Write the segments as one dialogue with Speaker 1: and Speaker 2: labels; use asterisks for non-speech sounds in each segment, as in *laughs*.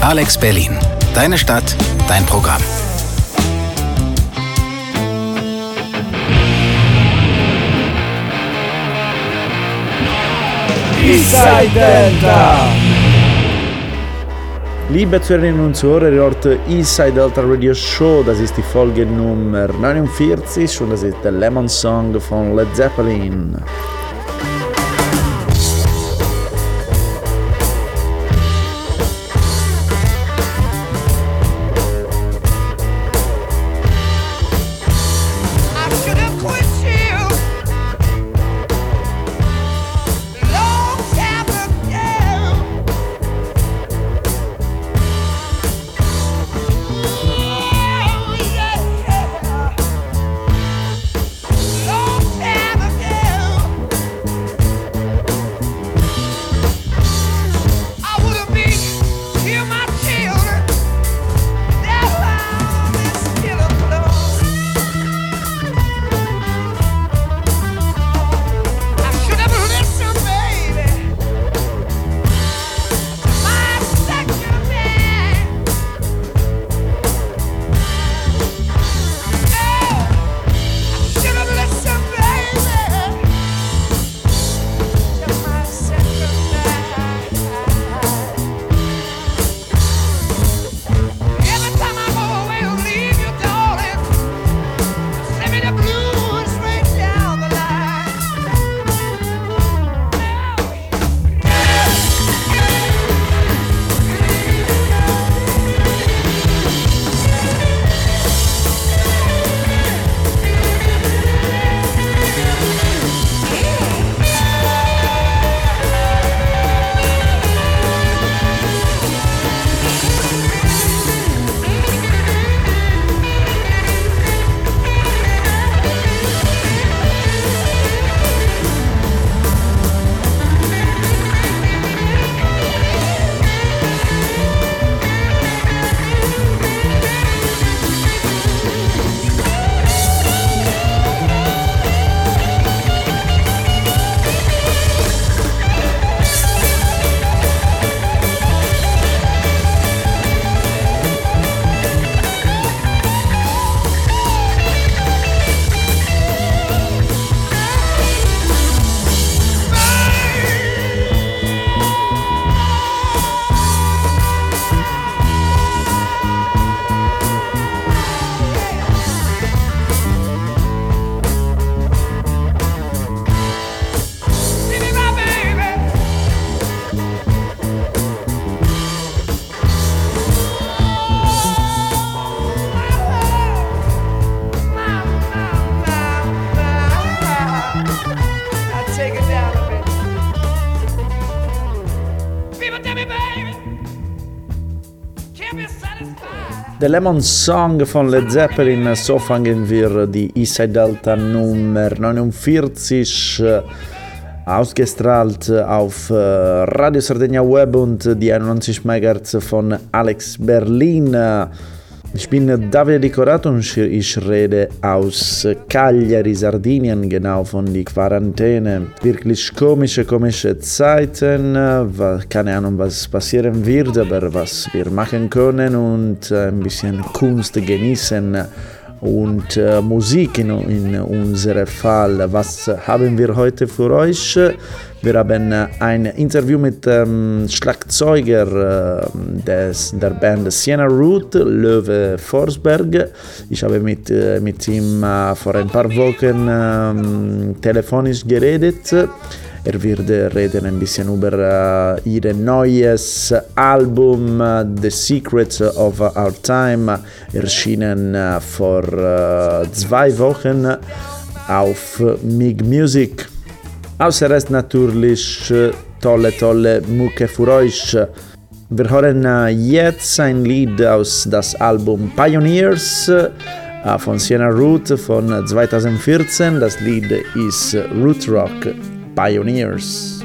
Speaker 1: Alex Berlin. Deine Stadt, dein Programm.
Speaker 2: Eastside Delta! Liebe Zuhörerinnen und Zuhörer, ihr hört Eastside Delta Radio Show. Das ist die Folge Nummer 49 und das ist der Lemon Song von Led Zeppelin. Der Lemon Song von Led Zeppelin, so fangen wir die Eastside Delta Nummer 49 äh, ausgestrahlt auf äh, Radio Sardegna Web und die 91 MHz von Alex Berlin. Ich bin Davide Decorato und ich rede aus Cagliari, Sardinien, genau von die Quarantäne. Wirklich komische, komische Zeiten. Keine Ahnung, was passieren wird, aber was wir machen können und ein bisschen Kunst genießen und äh, Musik in, in unserem Fall. Was haben wir heute für euch? Wir haben ein Interview mit dem Schlagzeuger äh, des, der Band Siena Root, Löwe Forsberg. Ich habe mit, äh, mit ihm äh, vor ein paar Wochen ähm, telefonisch geredet. Er wird reden ein bisschen über uh, ihr neues Album uh, The Secrets of Our Time, erschienen uh, vor zwei Wochen auf Mig Music. Außer Rest natürlich tolle, tolle Mucke für euch. Wir hören jetzt ein Lied aus das Album Pioneers von Sienna Root von 2014. Das Lied ist Root Rock pioneers.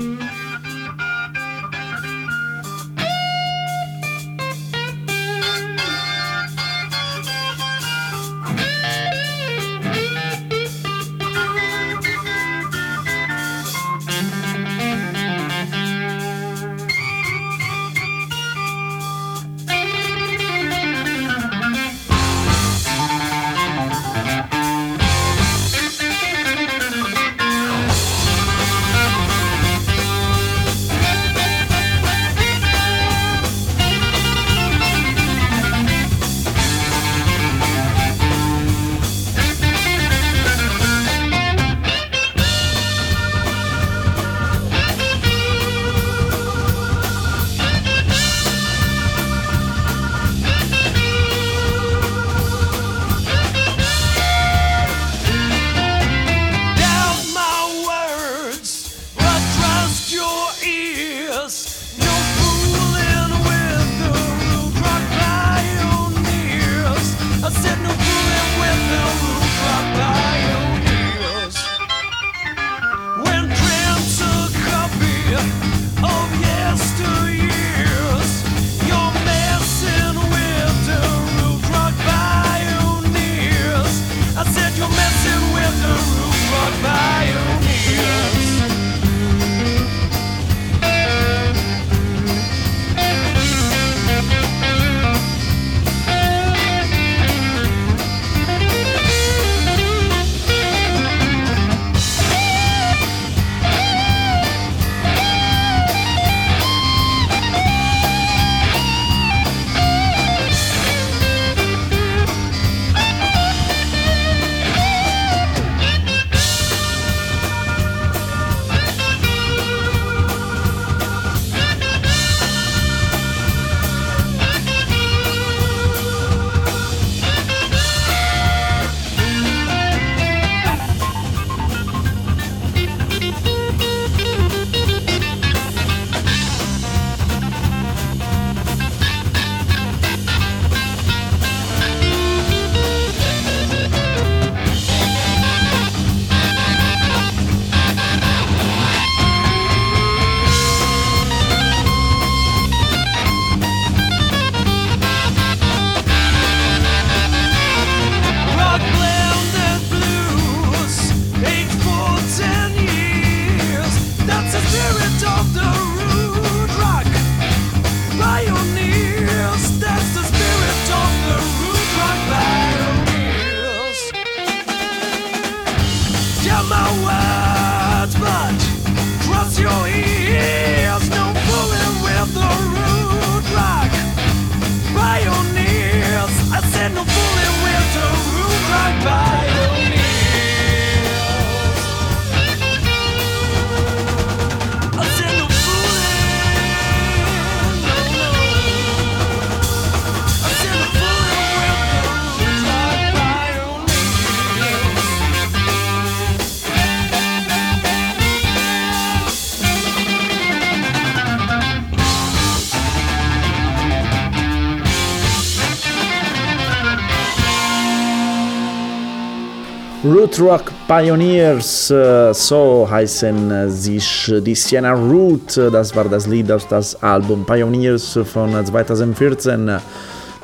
Speaker 2: Rock Pioneers, äh, so heißen sich die Siena Root. Das war das Lied aus das Album Pioneers von 2014.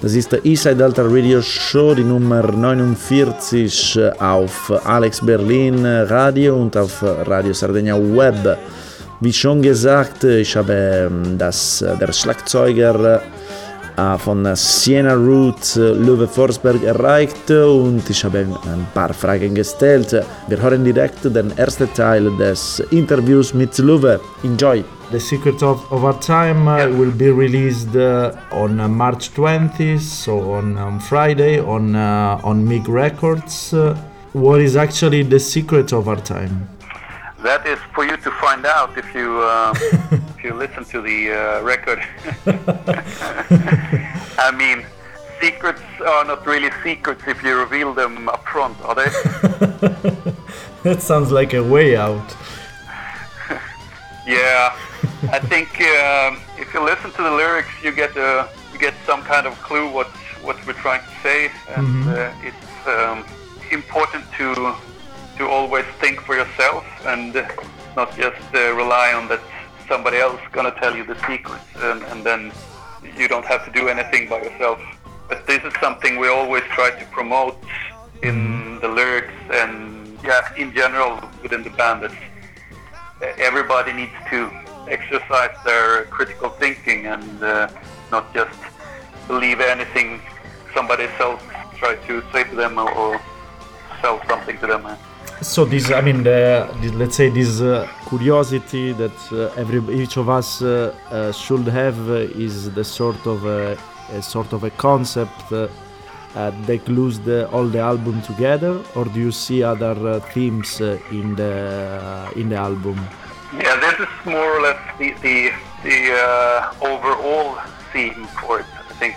Speaker 2: Das ist der Eastside Delta Radio Show, die Nummer 49 auf Alex Berlin Radio und auf Radio Sardegna Web. Wie schon gesagt, ich habe ähm, das, der Schlagzeuger äh, von Siena Root äh, Löwe Forsberg erreicht und ich habe ein paar Fragen gestellt. Wir hören direkt den ersten Teil des Interviews mit Löwe. Enjoy! The Secret of, of Our Time uh, will be released uh, on uh, March 20th, so on, on Friday on, on MIG Records. What is actually the secret of our time?
Speaker 3: That is for you to find out if you uh, *laughs* if you listen to the uh, record. *laughs* I mean, secrets are not really secrets if you reveal them up front, are they? *laughs*
Speaker 2: that sounds like a way out.
Speaker 3: yeah, I think um, if you listen to the lyrics, you get a you get some kind of clue what what we're trying to say, and mm-hmm. uh, it's um, important to to always think for yourself and not just uh, rely on that somebody else gonna tell you the secrets and, and then you don't have to do anything by yourself. But this is something we always try to promote in mm-hmm. the lyrics and yeah, in general within the band. That everybody needs to exercise their critical thinking and uh, not just believe anything somebody else try to say to them or, or sell something to them.
Speaker 2: So this, I mean, the, the, let's say this uh, curiosity that uh, every each of us uh, uh should have uh, is the sort of a, a sort of a concept uh, that glues the, all the album together, or do you see other themes in the in the album?
Speaker 3: Yeah, this is more or less the the, the overall theme for it. I think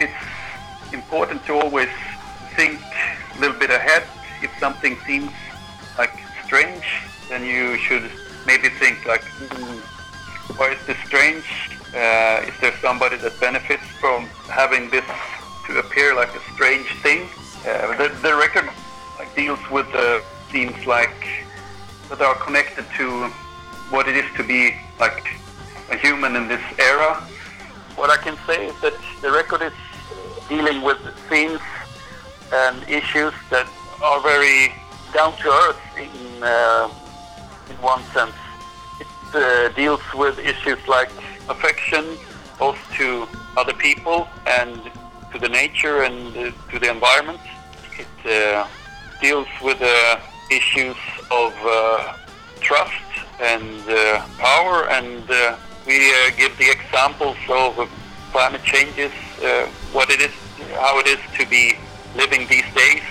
Speaker 3: it's important to always think a little bit ahead if something seems like strange, then you should maybe think like, mm, why is this strange? Uh, is there somebody that benefits from having this to appear like a strange thing? Uh, the, the record like, deals with uh, themes like that are connected to what it is to be like a human in this era. What I can say is that the record is dealing with themes and issues that are very down to earth in uh, in one sense. It uh, deals with issues like affection, both to other people and to the nature and uh, to the environment. It uh, deals with uh, issues of uh, trust and power, and we give the examples of climate changes, what it is, how it is to be living these days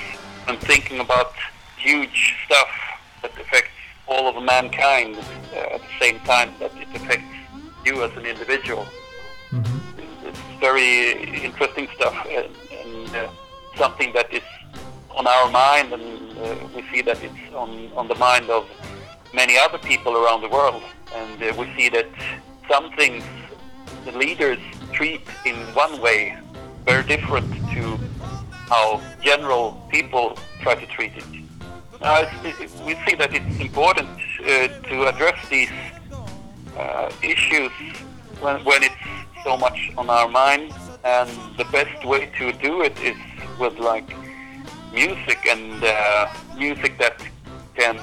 Speaker 3: and thinking about huge stuff that affects all of mankind uh, at the same time that it affects you as an individual. Mm-hmm. It's very interesting stuff and, and uh, something that is on our mind, and uh, we see that it's on, on the mind of many other people around the world. And uh, we see that some things the leaders treat in one way very different to how general people try to treat it. Uh, we see that it's important uh, to address these uh, issues when, when it's so much on our mind, and the best way to do it is with like music and uh, music that can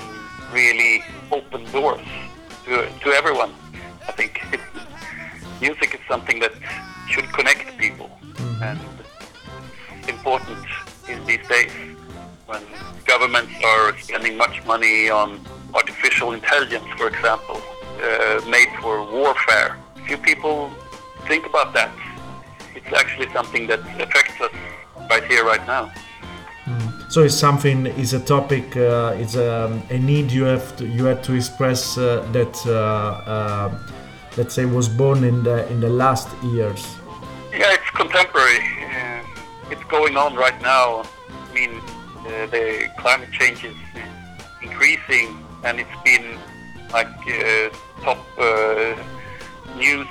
Speaker 3: really open doors to, to everyone. I think *laughs* music is something that should connect people, mm-hmm. and important in these days when governments are spending much money on artificial intelligence, for example, uh, made for warfare. Few people think about that. It's actually something that affects us right here, right now.
Speaker 2: Mm. So it's something, it's a topic, uh, it's a, a, need you have to, you had to express uh, that, uh, uh, let's say, was born in the in the last years.
Speaker 3: Yeah, it's contemporary it's going on right now. I mean, uh, the climate change is increasing, and it's been like uh, top uh, news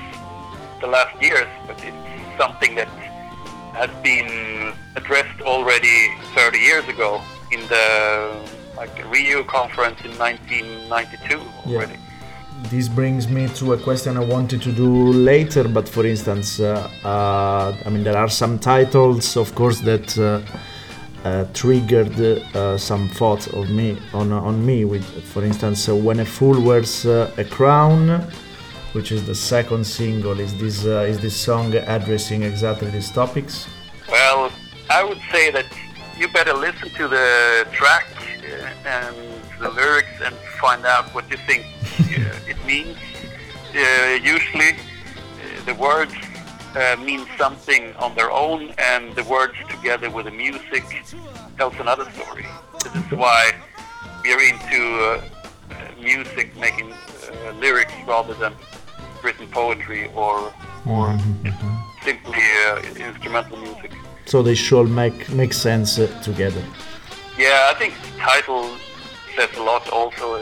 Speaker 3: the last years. But it's something that has been addressed already 30 years ago, in the like Rio conference in 1992 already. Yeah.
Speaker 2: This brings me to a question I wanted to do later, but for instance, uh, uh, I mean, there are some titles, of course, that uh, uh triggered uh, some thoughts of me on on me. With, for instance, uh, when a fool wears a crown, which is the second single, is this is this song addressing exactly these topics?
Speaker 3: Well, I would say that you better listen to the track and the lyrics and find out what you think uh, it means. Uh, usually, uh, the words uh, mean something on their own, and the words together with the music tells another story. This is why we are into uh, music, making uh, lyrics rather than written poetry or or mm-hmm. simply instrumental music.
Speaker 2: So they should make make sense together.
Speaker 3: Yeah, I think the title also.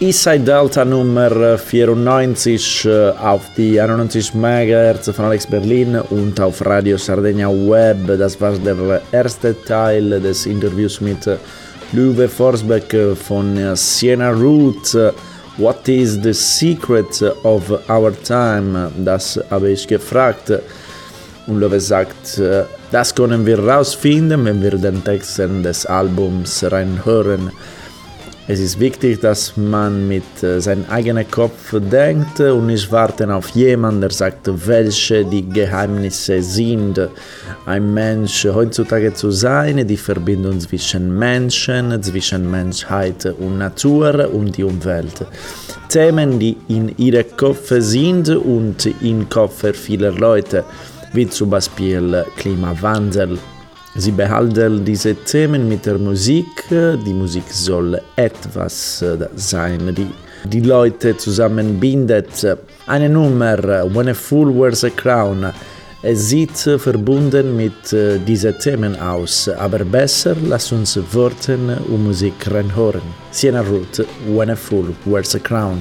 Speaker 2: Eastside Delta Nummer 94 äh, auf die 91 MHz von Alex Berlin und auf Radio Sardegna Web. Das war der erste Teil des Interviews mit Luwe Forsbeck von Siena Root. What is the secret of our time? Das habe ich gefragt. Und Löwe sagt, das können wir rausfinden, wenn wir den Texten des Albums reinhören. Es ist wichtig, dass man mit äh, seinem eigenen Kopf denkt und nicht warten auf jemanden, der sagt, welche die Geheimnisse sind. Ein Mensch heutzutage zu sein, die Verbindung zwischen Menschen, zwischen Menschheit und Natur und die Umwelt. Themen, die in ihrem Kopf sind und im Kopf vieler Leute wie zum Beispiel Klimawandel. Sie behalten diese Themen mit der Musik. Die Musik soll etwas sein, die die Leute zusammenbindet. Eine Nummer, When a Fool Wears a Crown, es sieht verbunden mit diesen Themen aus, aber besser lass uns Worte und Musik reinhören. Siena Root, When a Fool Wears a Crown.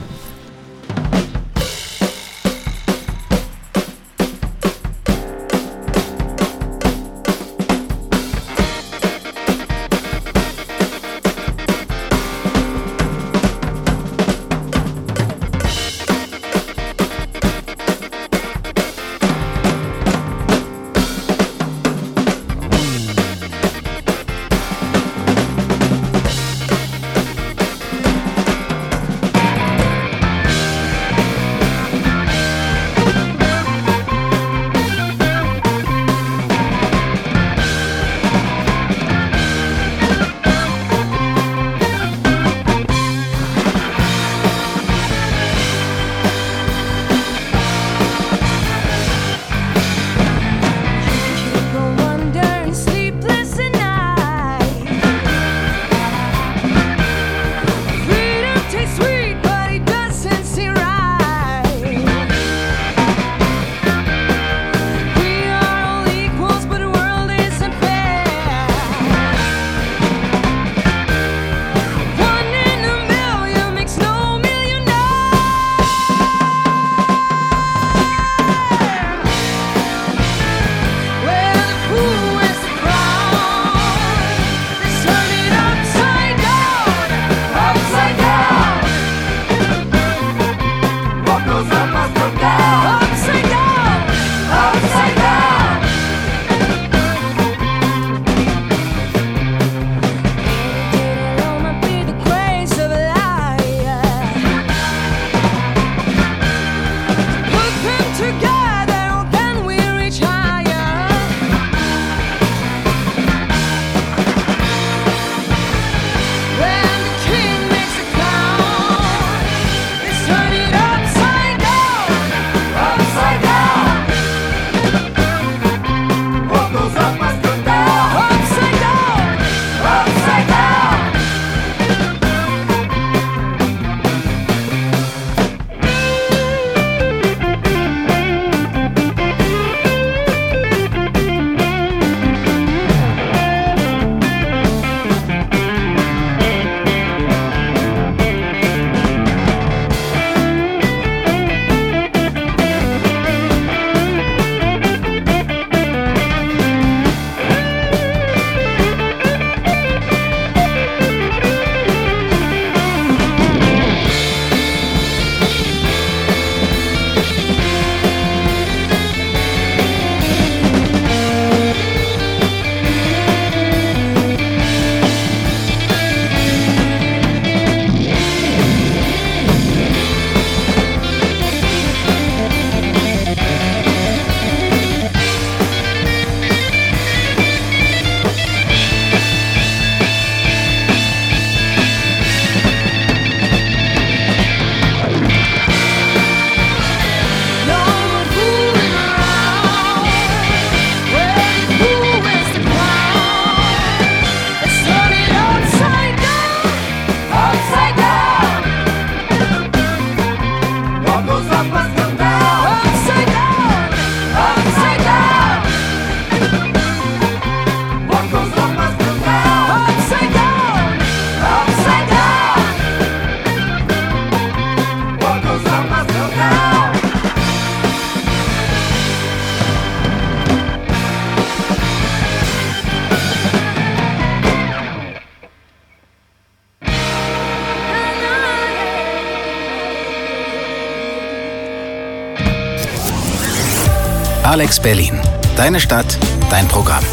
Speaker 1: Alex Berlin. Deine Stadt, dein Programm.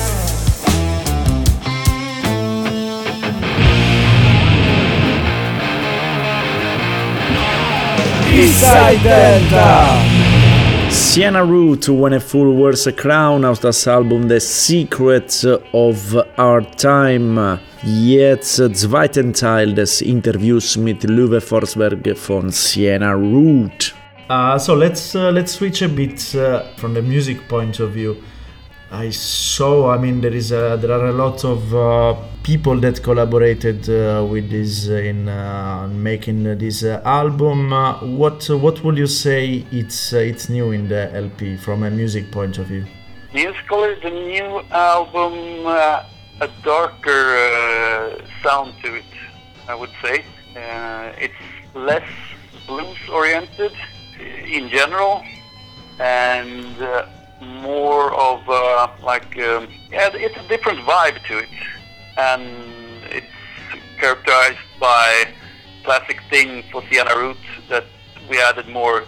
Speaker 2: Eastside Delta! Siena Root When a Fool Wears a Crown aus das Album The Secrets of Our Time. Jetzt zweiten Teil des Interviews mit Löwe Forsberg von Siena Root. Uh, so let's uh, let's switch a bit uh, from the music point of view. I saw. I mean, there is a, there are a lot of uh, people that collaborated uh, with this in uh, making this album. what what would you say it's it's new in the LP from a music point of view?
Speaker 3: Musically, the new album a darker sound to it. I would say it's less blues oriented in general, and uh, more of uh, like um, yeah, it's a different vibe to it, and it's characterized by classic thing for Siena Root that we added more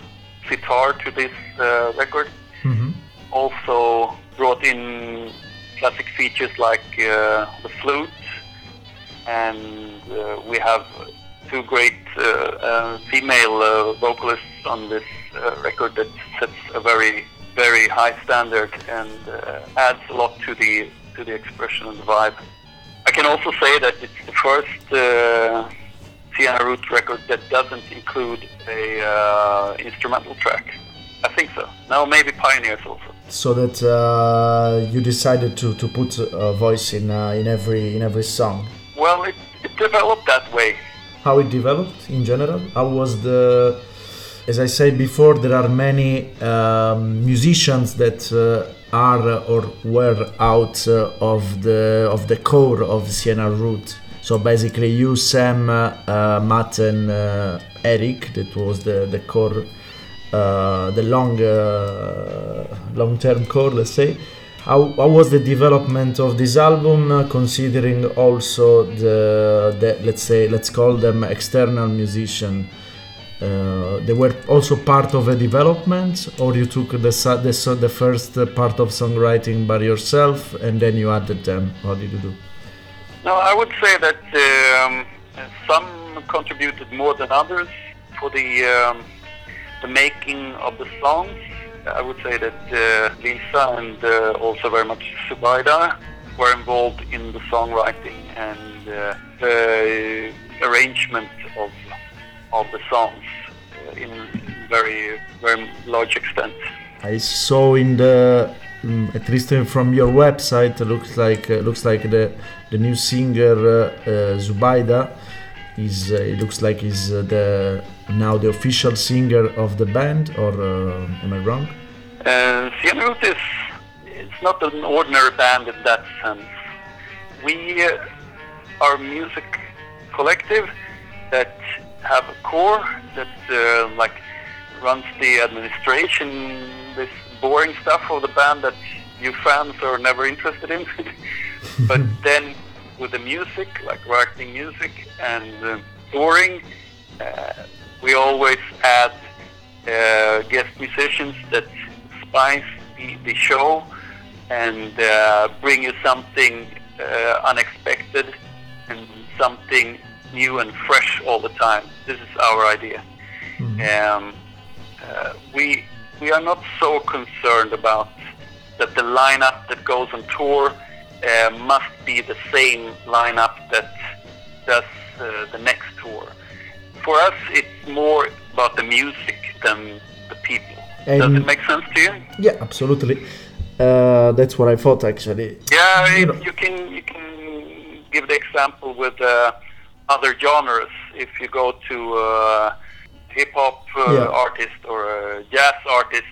Speaker 3: sitar to this uh, record. Mm-hmm. Also brought in classic features like uh, the flute, and uh, we have two great uh, uh, female uh, vocalists on this record that sets a very very high standard and adds a lot to the to the expression and the vibe. I can also say that it's the first uh, Siena Root record that doesn't include a uh, instrumental track. I think so. Now maybe Pioneers also.
Speaker 2: So that uh, you decided to, to put a voice in in every in every song.
Speaker 3: Well, it, it developed that way
Speaker 2: how it developed in general. How was the as i said before there are many um, musicians that uh, are or were out uh, of the of the core of siena root so basically you sam uh, uh matt and uh, eric that was the the core uh, the long long term core let's say how, how was the development of this album uh, considering also the, the let's say let's call them external musician? Uh, they were also part of a development or you took the, the, the first part of songwriting by yourself and then you added them? How did you do?
Speaker 3: No i would say that um, some contributed more than others for the um, the making of the songs I would say that uh, Lisa and uh, also very much Zubaida were involved in the songwriting and uh, the arrangement of of the songs uh, in very very large extent.
Speaker 2: I saw in the um, at least from your website looks like uh, looks like the the new singer uh, Zubaida is it looks like he's the now the official singer of the band, or uh, am I wrong?
Speaker 3: Uh, Root is it's not an ordinary band in that sense. We uh, are a music collective that have a core that uh, like runs the administration, this boring stuff of the band that you fans are never interested in. *laughs* but *laughs* then with the music, like writing music and uh, touring, uh, we always add uh, guest musicians that spice the, the show and uh, bring you something uh, unexpected and something new and fresh all the time. This is our idea. Mm-hmm. Um, uh, we we are not so concerned about that the lineup that goes on tour uh, must be the same lineup that does uh, the next tour. For us, it's more about the music than the people. And Does it make sense to you?
Speaker 2: Yeah, absolutely. Uh, that's what I thought actually.
Speaker 3: Yeah, you, you can you can give the example with uh, other genres. If you go to uh, hip hop uh,
Speaker 2: Yeah.
Speaker 3: artist or a jazz artists,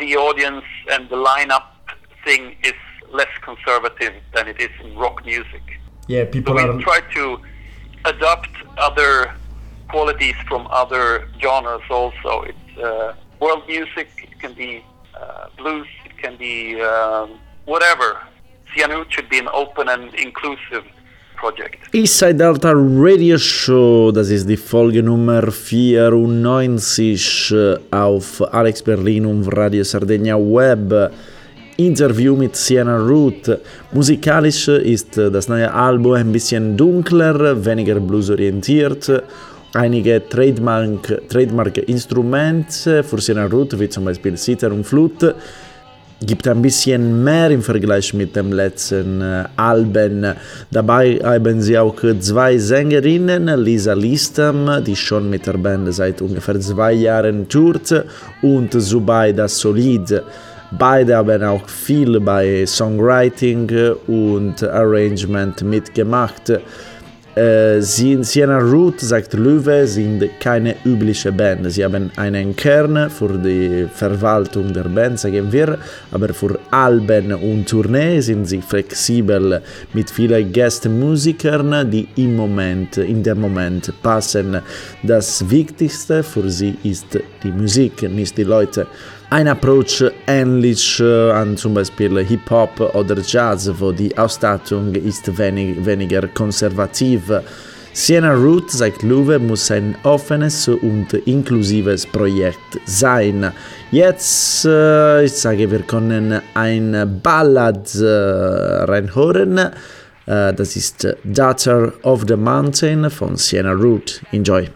Speaker 3: the audience and the lineup thing is less conservative than it is in rock music.
Speaker 2: Yeah,
Speaker 3: So
Speaker 2: people
Speaker 3: we
Speaker 2: are
Speaker 3: try to adopt other qualities from other genres also. It's uh, world music, it can be uh, blues, it can be um, whatever. Cyanide should be an open and inclusive project.
Speaker 2: Eastside Delta Radio Show, das ist die Folge Nummer 94 äh, auf Alex Berlin und Radio Sardegna Web. Interview mit Sienna Root. Musikalisch ist äh, das neue Album ein bisschen dunkler, weniger bluesorientiert. Einige Trademark, Trademark-Instrumente für Sienna Root, wie zum Beispiel Sitar und Flute, gibt ein bisschen mehr im Vergleich mit dem letzten äh, Alben. Dabei haben sie auch zwei Sängerinnen, Lisa Listam, die schon mit der Band seit ungefähr zwei Jahren tourt, und Zubaida Solid. Beide haben auch viel bei Songwriting und Arrangement mitgemacht. Äh, sie in Siena Root, sagt Löwe, sind keine übliche Band. Sie haben einen Kern für die Verwaltung der Band, sagen wir, aber für Alben und Tournee sind sie flexibel mit vielen Gästemusikern, die im Moment, in dem Moment passen. Das Wichtigste für sie ist die Musik, nicht die Leute. Ein Approach ähnlich äh, an zum Beispiel Hip-Hop oder Jazz, wo die Ausstattung ist wenig, weniger konservativ. Siena Root, sagt Luwe, muss ein offenes und inklusives Projekt sein. Jetzt, äh, ich sage, wir können ein Ballad äh, reinhören. Äh, das ist Daughter of the Mountain von Siena Root. Enjoy.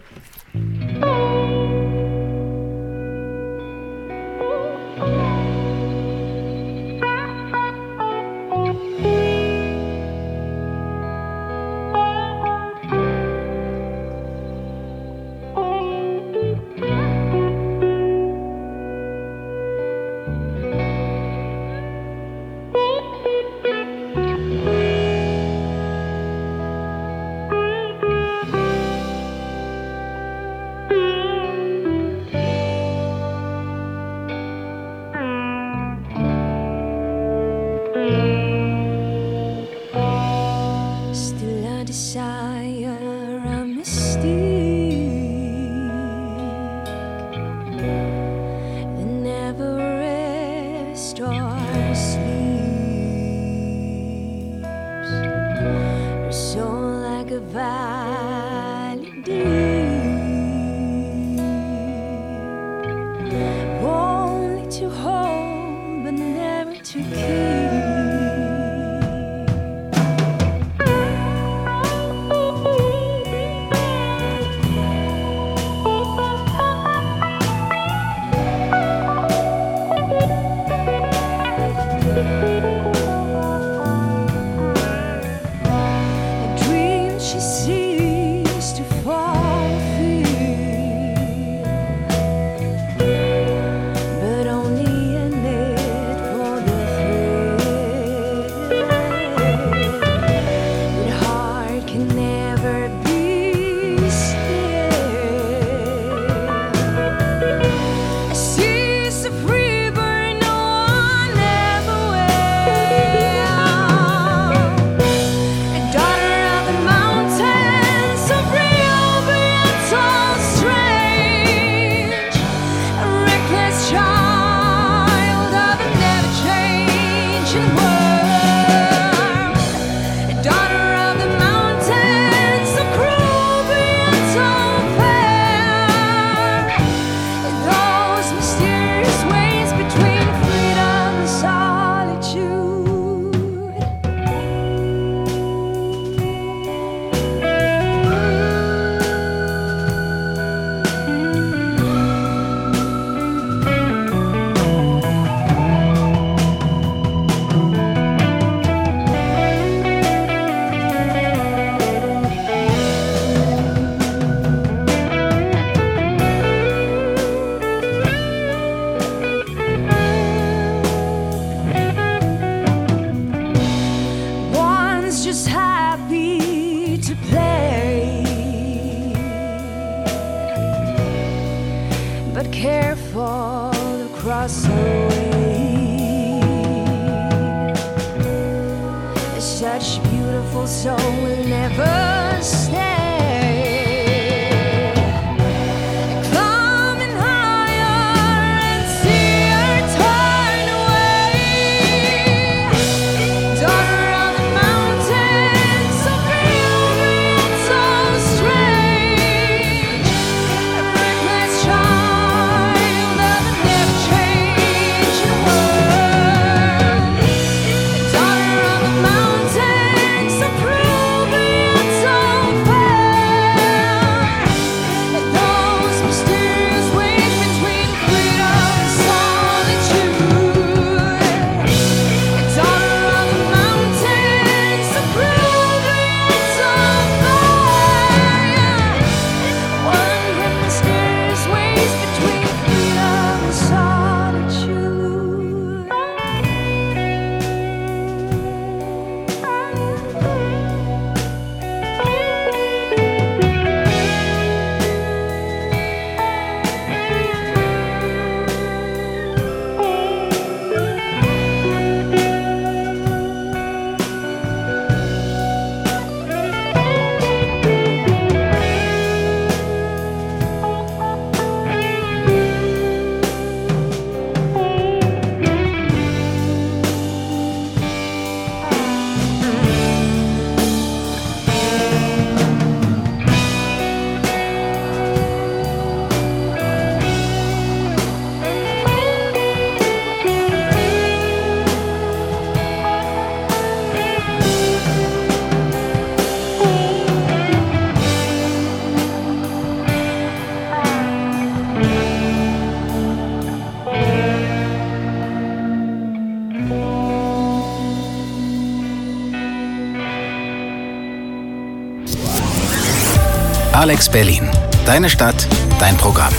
Speaker 1: Alex Berlin. Deine Stadt, dein Programm.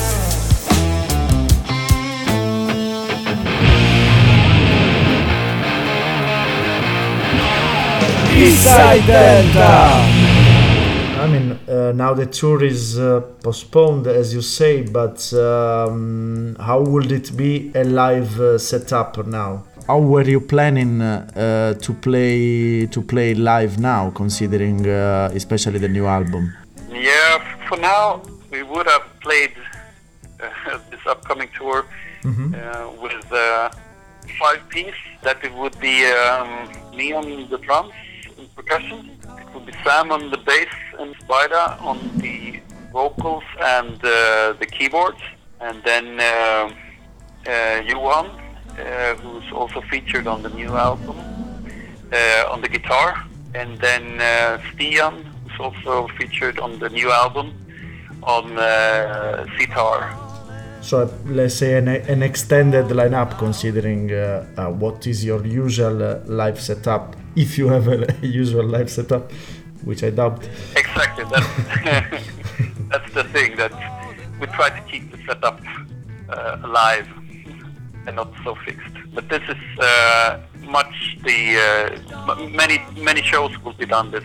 Speaker 2: Eastside Delta. I mean, uh, now the tour is uh, postponed, as you say, but um, how would it be a live uh, setup now? How were you planning uh, uh, to play to play live now, considering uh, especially the new album?
Speaker 3: Yeah, for now we would have played uh, *laughs* this upcoming tour uh, with uh, five piece. That it would be um, me on the drums and percussion. It would be Sam on the bass and Spider on the vocals and uh, the keyboards, and then uh, uh, Johan, uh, who's also featured on the new album, uh, on the guitar, and then uh, Stian, who's also featured on the new album, on uh, sitar.
Speaker 2: So let's say an, an extended lineup, considering uh, uh, what is your usual uh, live setup, if you have a *laughs* usual live setup, which I doubt.
Speaker 3: Exactly. That's, *laughs* that's the thing that we try to keep the setup uh, alive and not so fixed. But this is uh, much the uh, m- many many shows will be done this.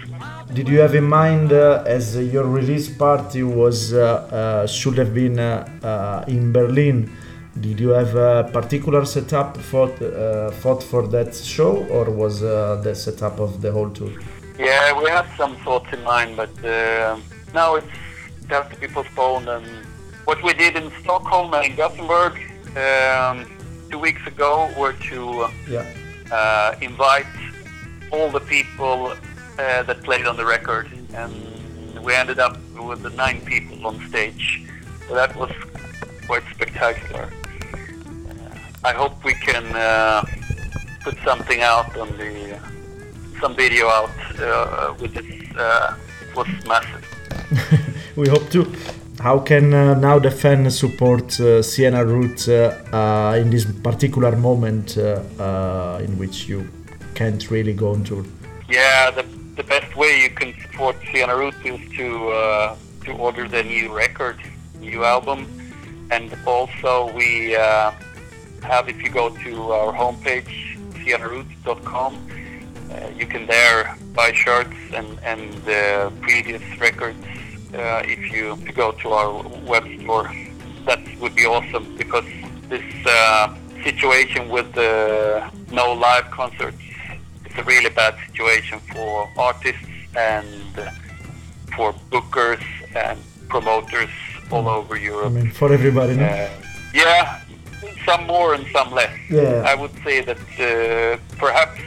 Speaker 2: Did you have in mind, uh, as your release party was uh, uh, should have been uh, uh, in Berlin? Did you have a particular setup for uh, thought for that show, or was uh, the setup of the whole tour?
Speaker 3: Yeah, we had some thoughts in mind, but now it's it has to be postponed. And what we did in Stockholm and in Gothenburg um, two weeks ago were to
Speaker 2: Yeah.
Speaker 3: uh, invite all the people uh, that played on the record, and we ended up with the nine people on stage. So that was quite spectacular. Uh, I hope we can uh, put something out on the some video out uh, with this. Uh, it was massive. *laughs*
Speaker 2: we hope to. How can uh, now the fan support uh, Siena Root uh, uh, in this particular moment uh, uh, in which you can't really go on tour?
Speaker 3: Yeah, the, the best way you can support Siena Root is to uh, to order the new record, new album, and also we uh, have if you go to our homepage sienaroot.com, uh, you can there buy shirts and and uh, previous records uh, if you go to our web store. that would be awesome because this uh, situation with the no live concerts a really bad situation for artists and for bookers and promoters all over
Speaker 2: I
Speaker 3: Europe.
Speaker 2: mean, for everybody, no?
Speaker 3: Uh, yeah, some more and some less.
Speaker 2: Yeah.
Speaker 3: I would say that uh, perhaps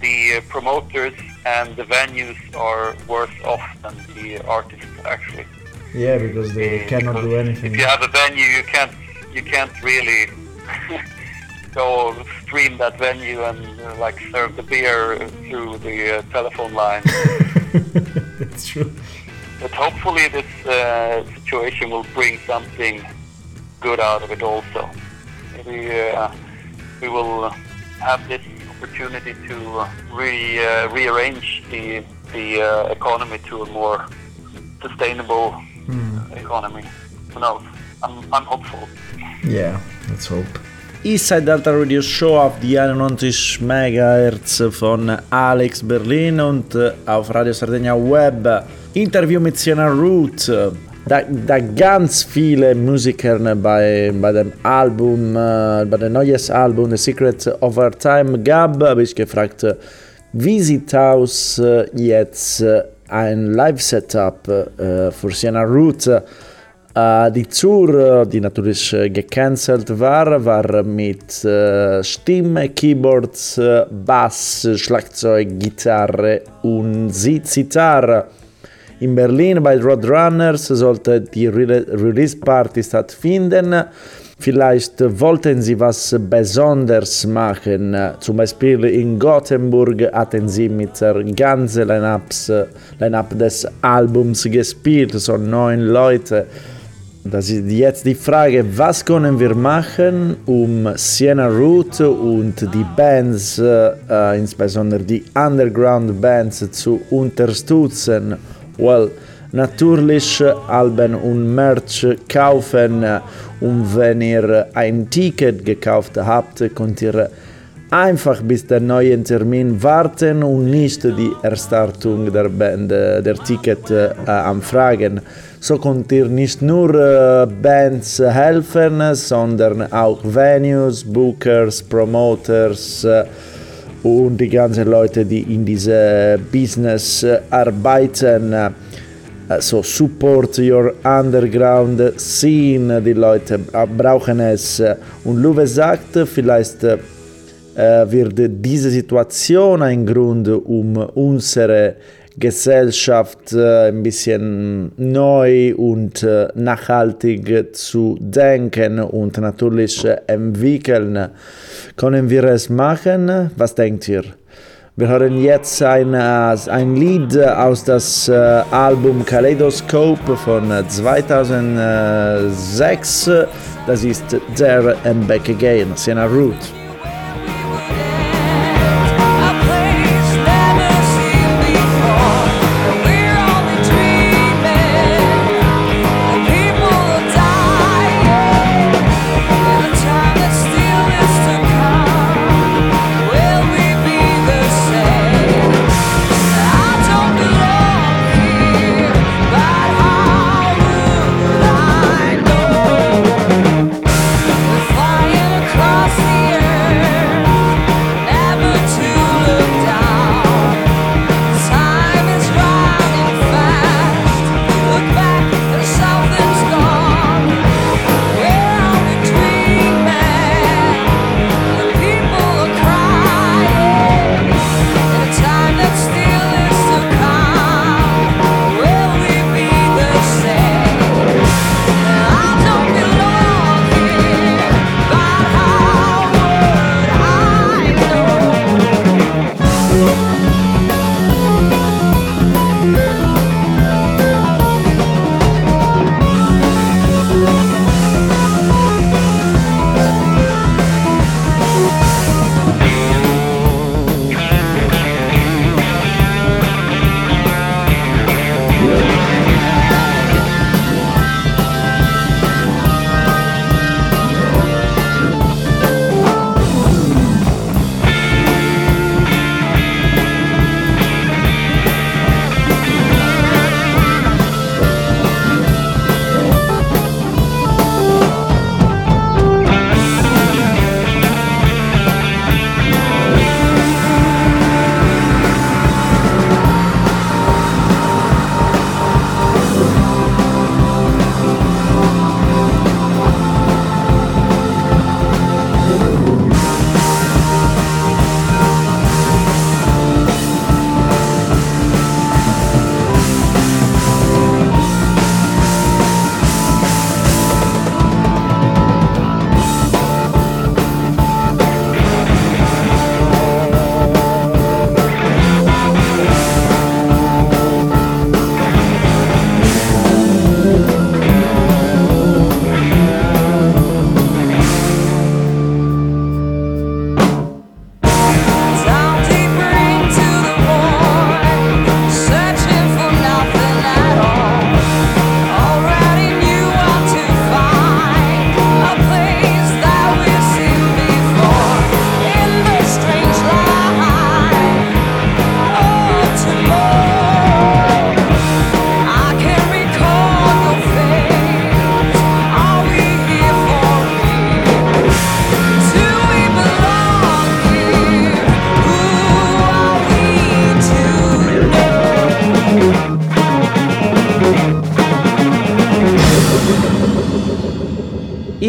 Speaker 3: the promoters and the venues are worse off than the artists actually.
Speaker 2: Yeah, because they
Speaker 3: Uh,
Speaker 2: cannot
Speaker 3: because
Speaker 2: do anything.
Speaker 3: If you have a venue, you can't you can't really *laughs* go stream that venue and uh, like serve the beer through the uh, telephone line. *laughs*
Speaker 2: That's true.
Speaker 3: But hopefully this uh, situation will bring something good out of it also. Maybe uh, we will have this opportunity to re, uh, rearrange the, the uh, economy to a more sustainable economy. Who knows? I'm, I'm hopeful.
Speaker 2: Yeah, let's hope. Eastside Delta Radio Show auf die 91 MHz von Alex Berlin und äh, auf Radio Sardegna Web. Interview mit Sienna Root. Da, da ganz viele Musiker bei, bei dem Album, äh, bei dem neues Album The Secret of Our Time gab, habe ich gefragt, wie sieht aus äh, jetzt ein Live-Setup für Sienna Root? Äh, die Tour, äh, die natürlich äh, gecancelt war, war mit Stimme, Keyboards, Bass, Schlagzeug, Gitarre und Zitarre. In Berlin bei Roadrunners sollte die Re Release-Party stattfinden. Vielleicht wollten sie was Besonderes machen. Zum Beispiel in Gothenburg hatten sie mit der ganzen Line-Up des Albums gespielt, so neun Leute. Das ist jetzt die Frage, was können wir machen, um Sienna Root und die Bands, äh, insbesondere die Underground-Bands, zu unterstützen? Well, natürlich Alben und Merch kaufen und wenn ihr ein Ticket gekauft habt, könnt ihr einfach bis der neuen Termin warten und nicht die Erstartung der Band, äh, der Ticket äh, anfragen. So könnt ihr nicht nur äh, Bands helfen, sondern auch Venues, Bookers, Promoters äh, und die ganzen Leute, die in diesem Business äh, arbeiten. Äh, so support your underground scene, die Leute brauchen es. Und Luve sagt, vielleicht äh, wird diese Situation ein Grund, um unsere Gesellschaft äh, ein bisschen neu und äh, nachhaltig zu denken und natürlich entwickeln. Können wir es machen? Was denkt ihr? Wir hören jetzt ein, ein Lied aus das Album Kaleidoscope von äh, 2006. Das ist There and Back Again, Sienna Root.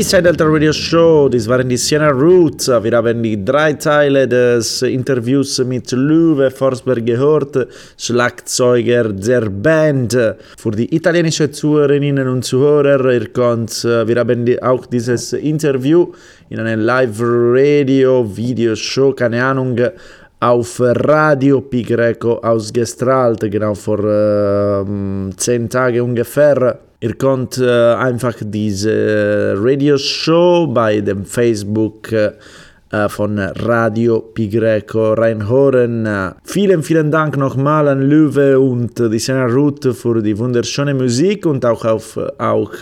Speaker 4: Eastside Delta Radio Show, dies waren die Siena Roots. Wir haben die drei Teile des Interviews mit Löwe Forsberg gehört, Schlagzeuger der Band. Für die italienische Zuhörerinnen und Zuhörer, ihr könnt, wir haben die, auch dieses Interview in einer Live-Radio-Video-Show, keine Ahnung, auf Radio Pi Greco ausgestrahlt, genau vor äh, zehn Tagen ungefähr. Ihr könnt äh, einfach diese Radioshow bei dem Facebook äh, von Radio Pi Greco reinhören. Vielen, vielen Dank nochmal an Löwe und die Sena Ruth für die wunderschöne Musik und auch, auf, auch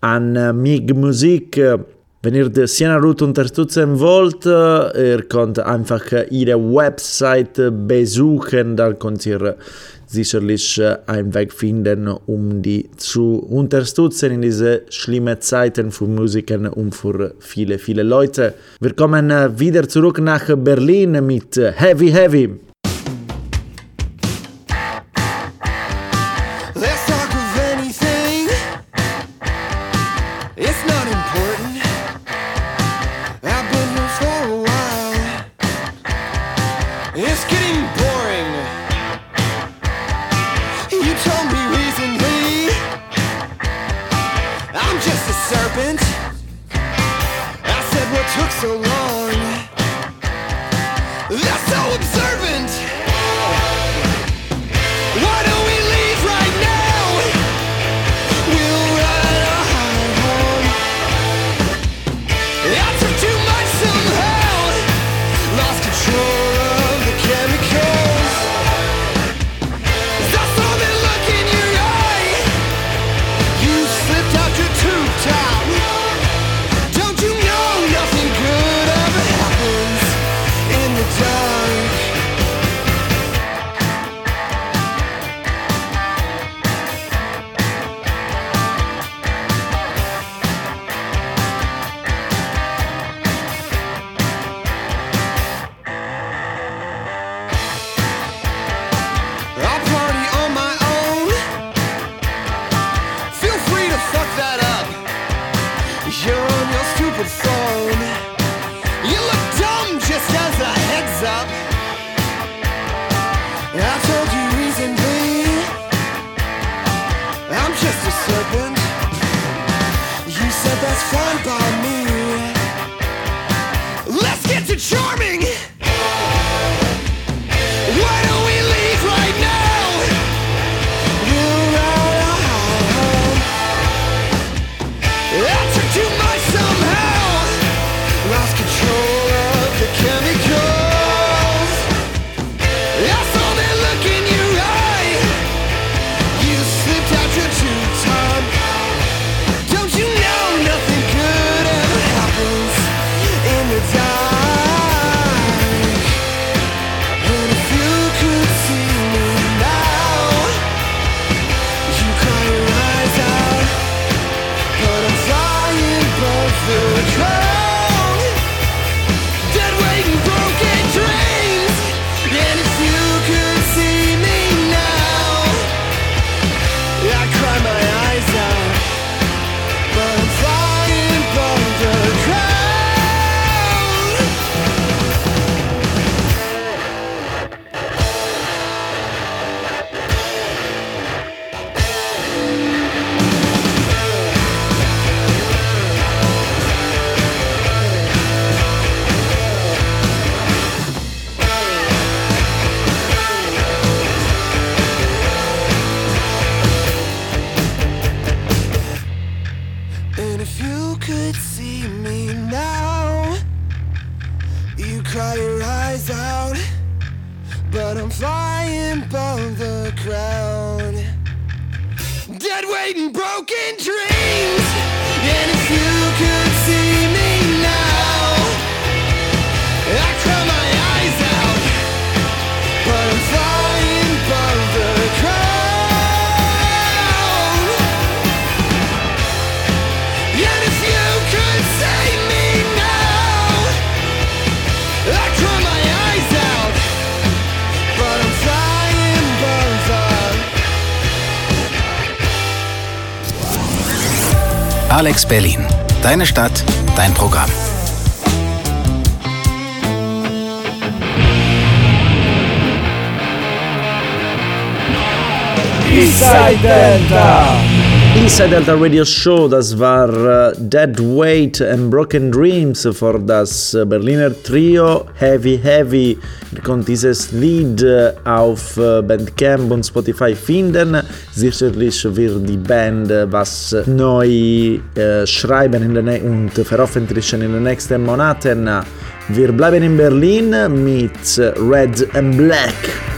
Speaker 4: an MIG Musik. Wenn ihr die Siena Root unterstützen wollt, ihr könnt einfach ihre Website besuchen, dann könnt ihr sicherlich einen Weg finden, um die zu unterstützen in diese schlimmen Zeiten für Musiker und für viele, viele Leute. Wir kommen wieder zurück nach Berlin mit Heavy Heavy.
Speaker 1: Alex Berlin. Deine Stadt, dein Programm.
Speaker 2: Inside Delta! Inside Delta Radio Show, das war äh, Dead Weight and Broken Dreams für das äh, Berliner Trio Heavy Heavy. Ihr könnt dieses Lied äh, auf Bandcamp und Spotify finden. Sicherlich wird die Band was neu äh, schreiben und veröffentlichen in den nächsten Monaten. Wir bleiben in Berlin mit Red and Black.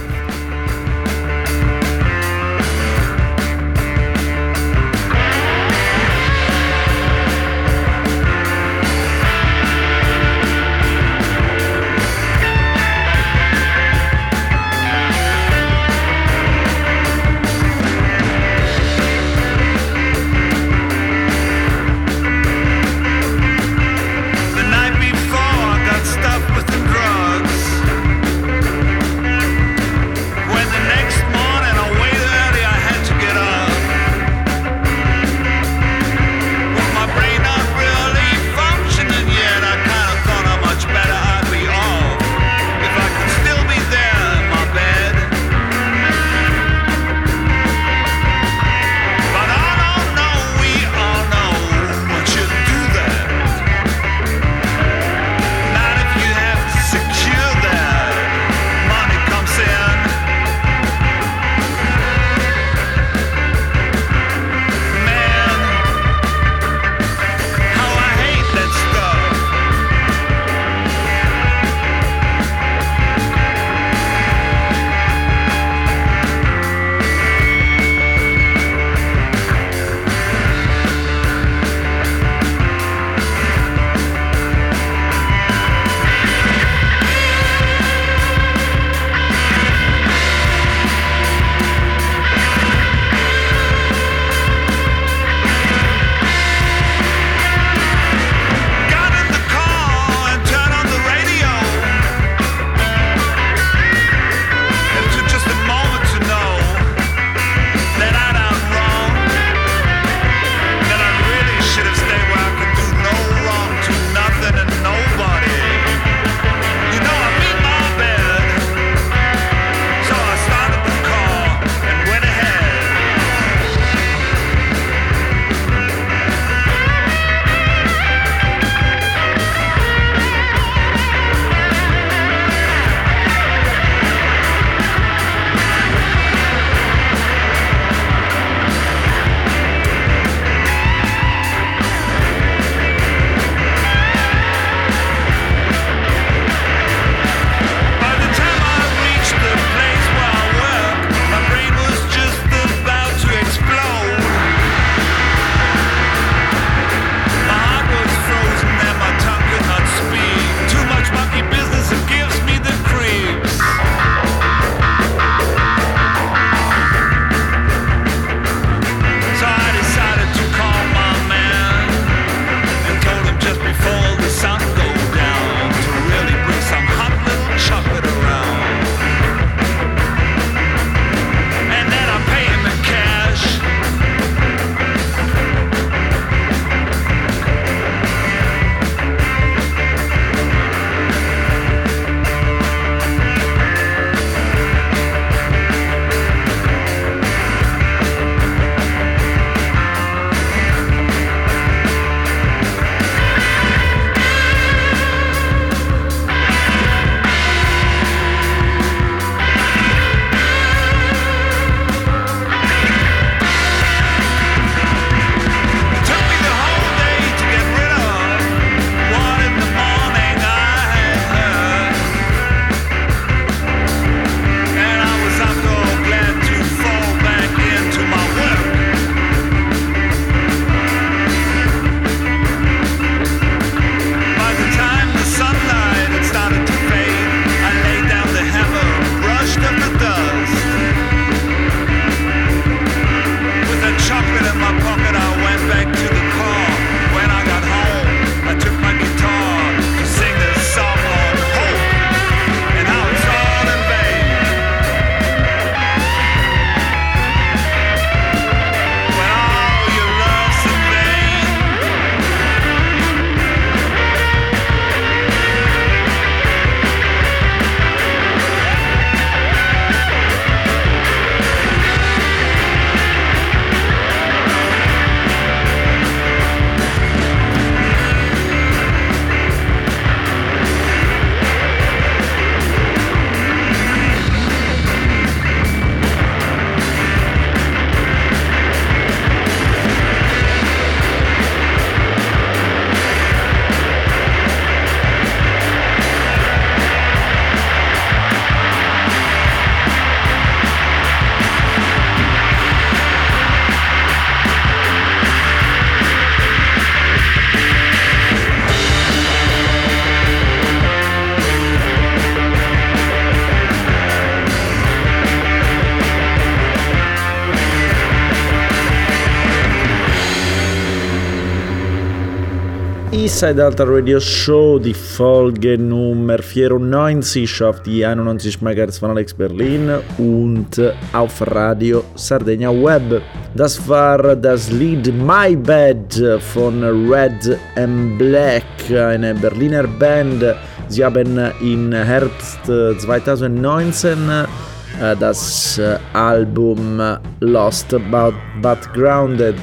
Speaker 2: Eastside Alta Radio Show, die Folge Nummer 94 auf die 91 MHz von Alex Berlin und auf Radio Sardegna Web. Das war das Lied My Bed von Red and Black, eine Berliner Band. Sie haben im Herbst 2019 äh, das äh, Album Lost But, But Grounded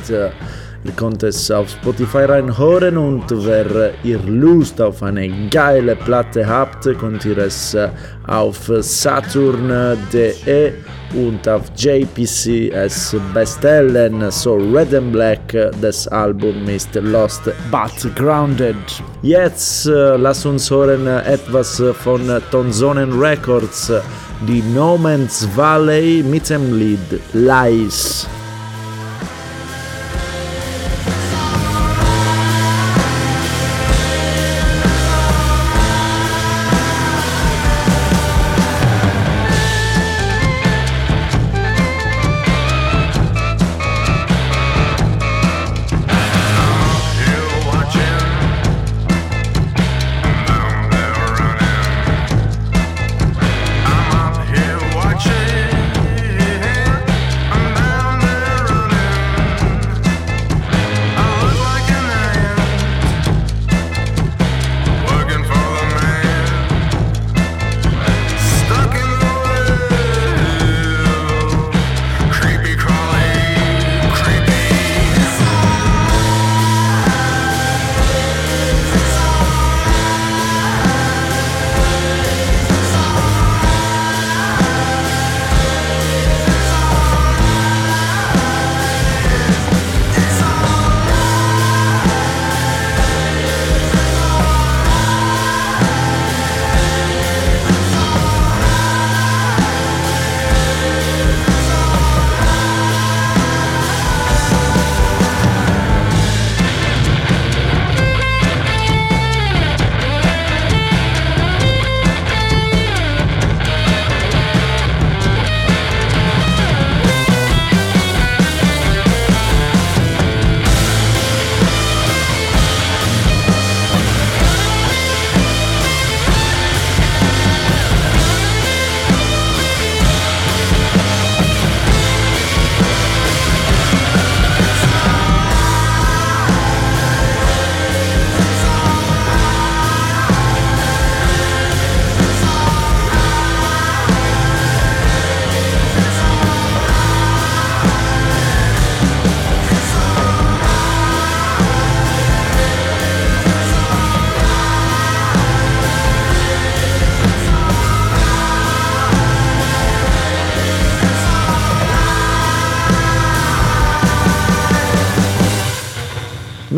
Speaker 2: Ihr könnt es auf Spotify reinhören und wer ihr Lust auf eine geile Platte habt, könnt ihr es auf saturn.de und auf JPC es bestellen. So Red and Black, das Album ist Lost But Grounded. Jetzt äh, lass uns hören etwas von Tonzonen Records, die No Man's Valley mit dem Lied Lies.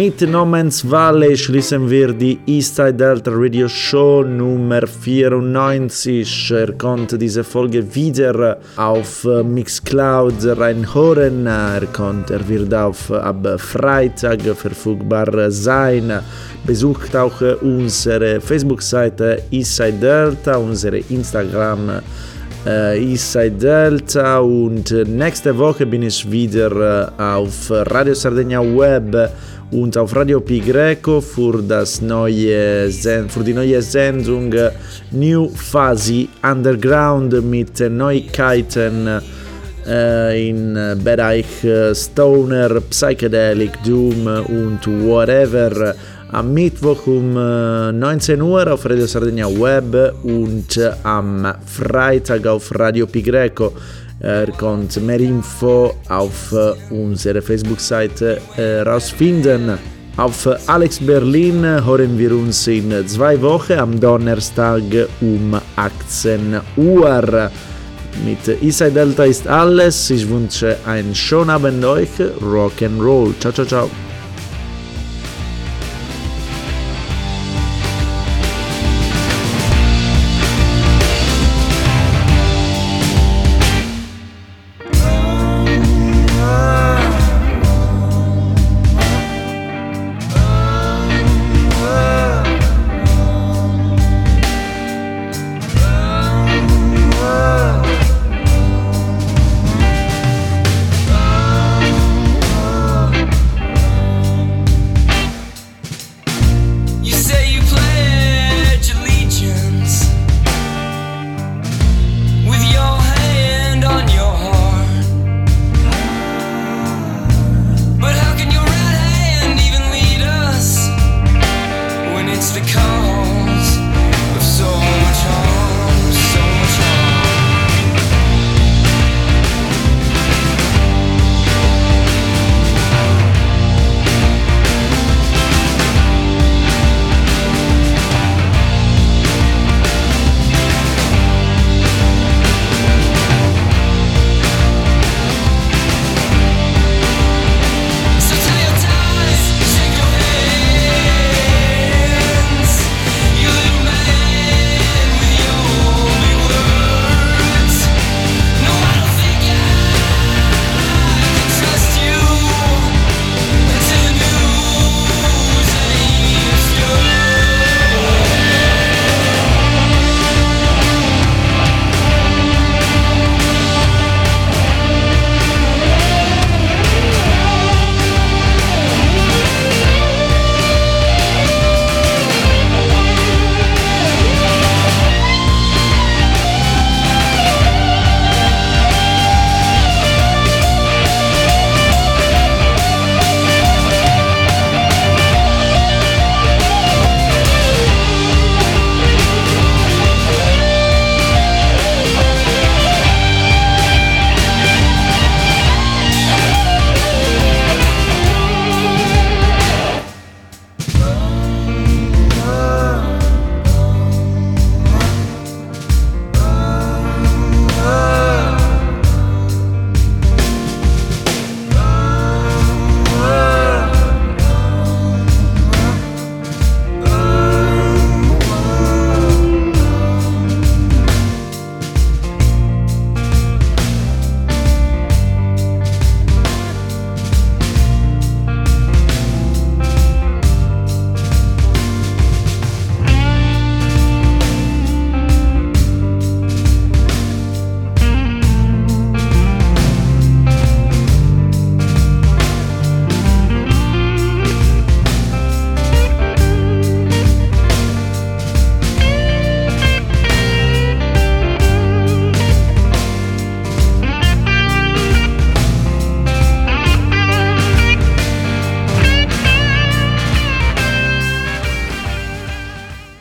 Speaker 2: Mit No Man's Valley schließen wir die Eastside Delta Radio Show Nummer 94. Ihr könnt diese Folge wieder auf Mixcloud reinhören. Er, könnt, er wird auf, ab Freitag verfügbar sein. Besucht auch unsere Facebook-Seite Eastside Delta, unsere Instagram äh, Eastside Delta und nächste Woche bin ich wieder äh, auf Radio Sardegna Web und auf Radio Pi Greco für, das neue, für die neue Sendung New Fuzzy Underground mit Neuigkeiten äh, im Bereich Stoner, Psychedelic, Doom und whatever. Am Mittwoch um 19 Uhr auf Radio Sardegna Web und am Freitag auf Radio Pi Greco. Ihr könnt mehr Info auf unserer Facebook-Seite herausfinden. Auf Alex Berlin hören wir uns in zwei Wochen am Donnerstag um 18 Uhr. Mit Isai Delta ist alles. Ich wünsche einen schönen Abend euch. Rock and Roll. Ciao, ciao, ciao.